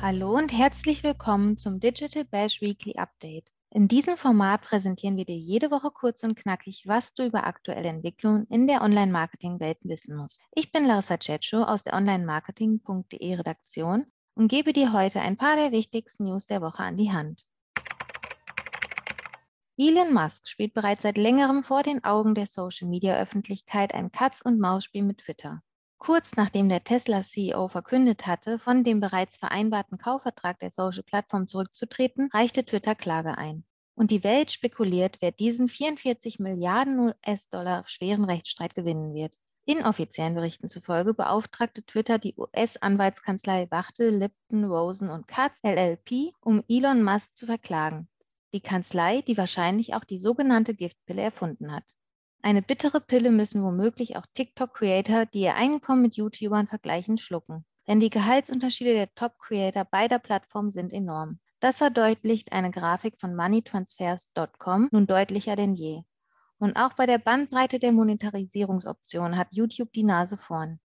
Hallo und herzlich willkommen zum Digital Bash Weekly Update. In diesem Format präsentieren wir dir jede Woche kurz und knackig, was du über aktuelle Entwicklungen in der Online-Marketing-Welt wissen musst. Ich bin Larissa Cetscho aus der Online-Marketing.de Redaktion und gebe dir heute ein paar der wichtigsten News der Woche an die Hand. Elon Musk spielt bereits seit längerem vor den Augen der Social-Media-Öffentlichkeit ein Katz-und-Maus-Spiel mit Twitter. Kurz nachdem der Tesla-CEO verkündet hatte, von dem bereits vereinbarten Kaufvertrag der Social-Plattform zurückzutreten, reichte Twitter Klage ein. Und die Welt spekuliert, wer diesen 44 Milliarden US-Dollar schweren Rechtsstreit gewinnen wird. Inoffiziellen Berichten zufolge beauftragte Twitter die US-Anwaltskanzlei Wachte, Lipton, Rosen und Katz LLP, um Elon Musk zu verklagen. Die Kanzlei, die wahrscheinlich auch die sogenannte Giftpille erfunden hat. Eine bittere Pille müssen womöglich auch TikTok-Creator, die ihr Einkommen mit YouTubern vergleichen, schlucken. Denn die Gehaltsunterschiede der Top-Creator beider Plattformen sind enorm. Das verdeutlicht eine Grafik von moneytransfers.com nun deutlicher denn je. Und auch bei der Bandbreite der Monetarisierungsoptionen hat YouTube die Nase vorn.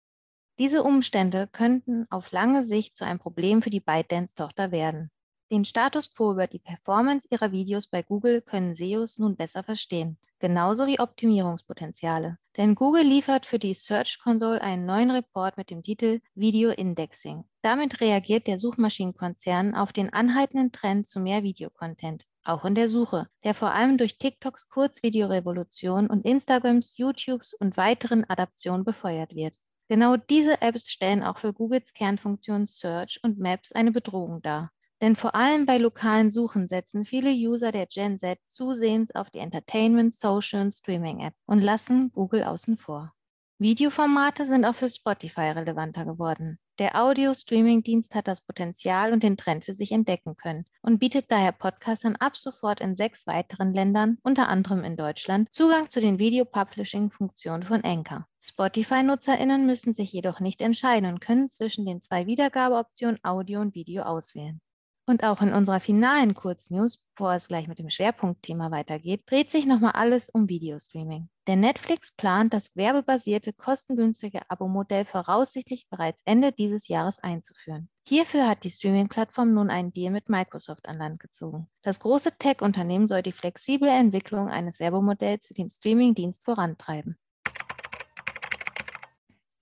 Diese Umstände könnten auf lange Sicht zu einem Problem für die ByteDance-Tochter werden. Den Status quo über die Performance ihrer Videos bei Google können SEOs nun besser verstehen, genauso wie Optimierungspotenziale. Denn Google liefert für die Search Console einen neuen Report mit dem Titel Video Indexing. Damit reagiert der Suchmaschinenkonzern auf den anhaltenden Trend zu mehr Videocontent, auch in der Suche, der vor allem durch TikToks Kurzvideorevolution und Instagrams, YouTubes und weiteren Adaptionen befeuert wird. Genau diese Apps stellen auch für Googles Kernfunktionen Search und Maps eine Bedrohung dar. Denn vor allem bei lokalen Suchen setzen viele User der Gen Z zusehends auf die Entertainment, Social und Streaming-App und lassen Google außen vor. Videoformate sind auch für Spotify relevanter geworden. Der Audio-Streaming-Dienst hat das Potenzial und den Trend für sich entdecken können und bietet daher Podcastern ab sofort in sechs weiteren Ländern, unter anderem in Deutschland, Zugang zu den Video-Publishing-Funktionen von Anchor. Spotify-NutzerInnen müssen sich jedoch nicht entscheiden und können zwischen den zwei Wiedergabeoptionen Audio und Video auswählen. Und auch in unserer finalen Kurznews, bevor es gleich mit dem Schwerpunktthema weitergeht, dreht sich nochmal alles um Videostreaming. Denn Netflix plant, das werbebasierte, kostengünstige Abo-Modell voraussichtlich bereits Ende dieses Jahres einzuführen. Hierfür hat die Streaming-Plattform nun einen Deal mit Microsoft an Land gezogen. Das große Tech-Unternehmen soll die flexible Entwicklung eines Werbemodells für den Streaming-Dienst vorantreiben.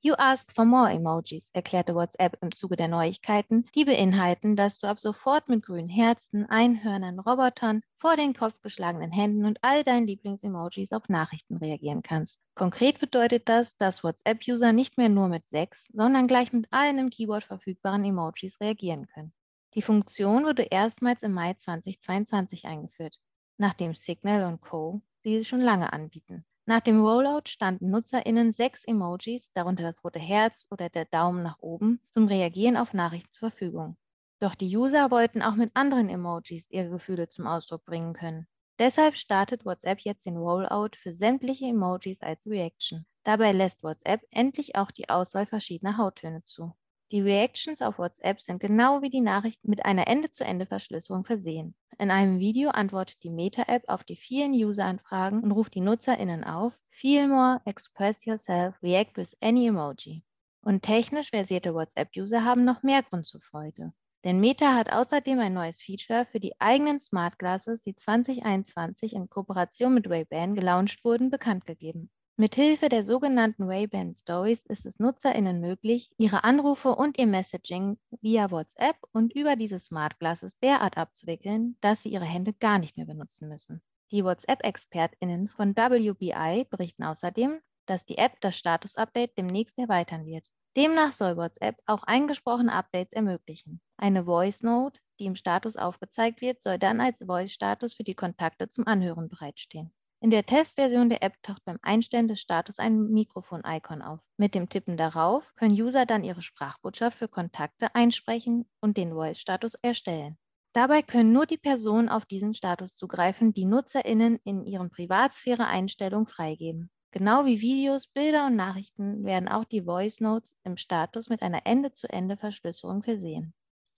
You ask for more Emojis, erklärte WhatsApp im Zuge der Neuigkeiten, die beinhalten, dass du ab sofort mit grünen Herzen, Einhörnern, Robotern, vor den Kopf geschlagenen Händen und all deinen Lieblings-Emojis auf Nachrichten reagieren kannst. Konkret bedeutet das, dass WhatsApp-User nicht mehr nur mit sechs, sondern gleich mit allen im Keyboard verfügbaren Emojis reagieren können. Die Funktion wurde erstmals im Mai 2022 eingeführt, nachdem Signal und Co. sie schon lange anbieten. Nach dem Rollout standen NutzerInnen sechs Emojis, darunter das rote Herz oder der Daumen nach oben, zum Reagieren auf Nachrichten zur Verfügung. Doch die User wollten auch mit anderen Emojis ihre Gefühle zum Ausdruck bringen können. Deshalb startet WhatsApp jetzt den Rollout für sämtliche Emojis als Reaction. Dabei lässt WhatsApp endlich auch die Auswahl verschiedener Hauttöne zu. Die Reactions auf WhatsApp sind genau wie die Nachrichten mit einer Ende-zu-Ende-Verschlüsselung versehen. In einem Video antwortet die Meta-App auf die vielen User-Anfragen und ruft die NutzerInnen auf, Feel more, express yourself, react with any emoji. Und technisch versierte WhatsApp-User haben noch mehr Grund zur Freude. Denn Meta hat außerdem ein neues Feature für die eigenen Smart Glasses, die 2021 in Kooperation mit Ray-Ban gelauncht wurden, bekannt gegeben. Mithilfe der sogenannten Ray-Ban Stories ist es NutzerInnen möglich, ihre Anrufe und ihr Messaging via WhatsApp und über diese Smart Glasses derart abzuwickeln, dass sie ihre Hände gar nicht mehr benutzen müssen. Die WhatsApp-ExpertInnen von WBI berichten außerdem, dass die App das Status-Update demnächst erweitern wird. Demnach soll WhatsApp auch eingesprochene Updates ermöglichen. Eine Voice Note, die im Status aufgezeigt wird, soll dann als Voice-Status für die Kontakte zum Anhören bereitstehen. In der Testversion der App taucht beim Einstellen des Status ein Mikrofon-Icon auf. Mit dem Tippen darauf können User dann ihre Sprachbotschaft für Kontakte einsprechen und den Voice-Status erstellen. Dabei können nur die Personen auf diesen Status zugreifen, die NutzerInnen in ihren Privatsphäre-Einstellungen freigeben. Genau wie Videos, Bilder und Nachrichten werden auch die Voice Notes im Status mit einer Ende-zu-Ende-Verschlüsselung versehen.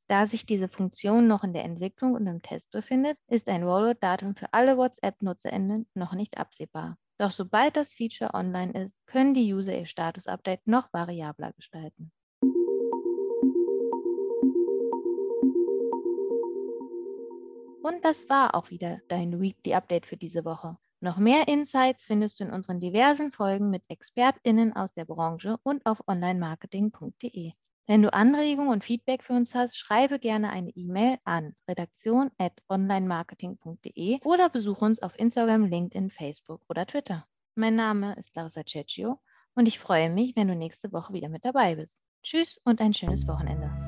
Da sich diese Funktion noch in der Entwicklung und im Test befindet, ist ein Rollout-Datum für alle WhatsApp-NutzerInnen noch nicht absehbar. Doch sobald das Feature online ist, können die User ihr Status-Update noch variabler gestalten. Und das war auch wieder dein Weekly Update für diese Woche. Noch mehr Insights findest du in unseren diversen Folgen mit ExpertInnen aus der Branche und auf onlinemarketing.de. Wenn du Anregungen und Feedback für uns hast, schreibe gerne eine E-Mail an redaktion.onlinemarketing.de oder besuche uns auf Instagram, LinkedIn, Facebook oder Twitter. Mein Name ist Larissa Cecchio und ich freue mich, wenn du nächste Woche wieder mit dabei bist. Tschüss und ein schönes Wochenende.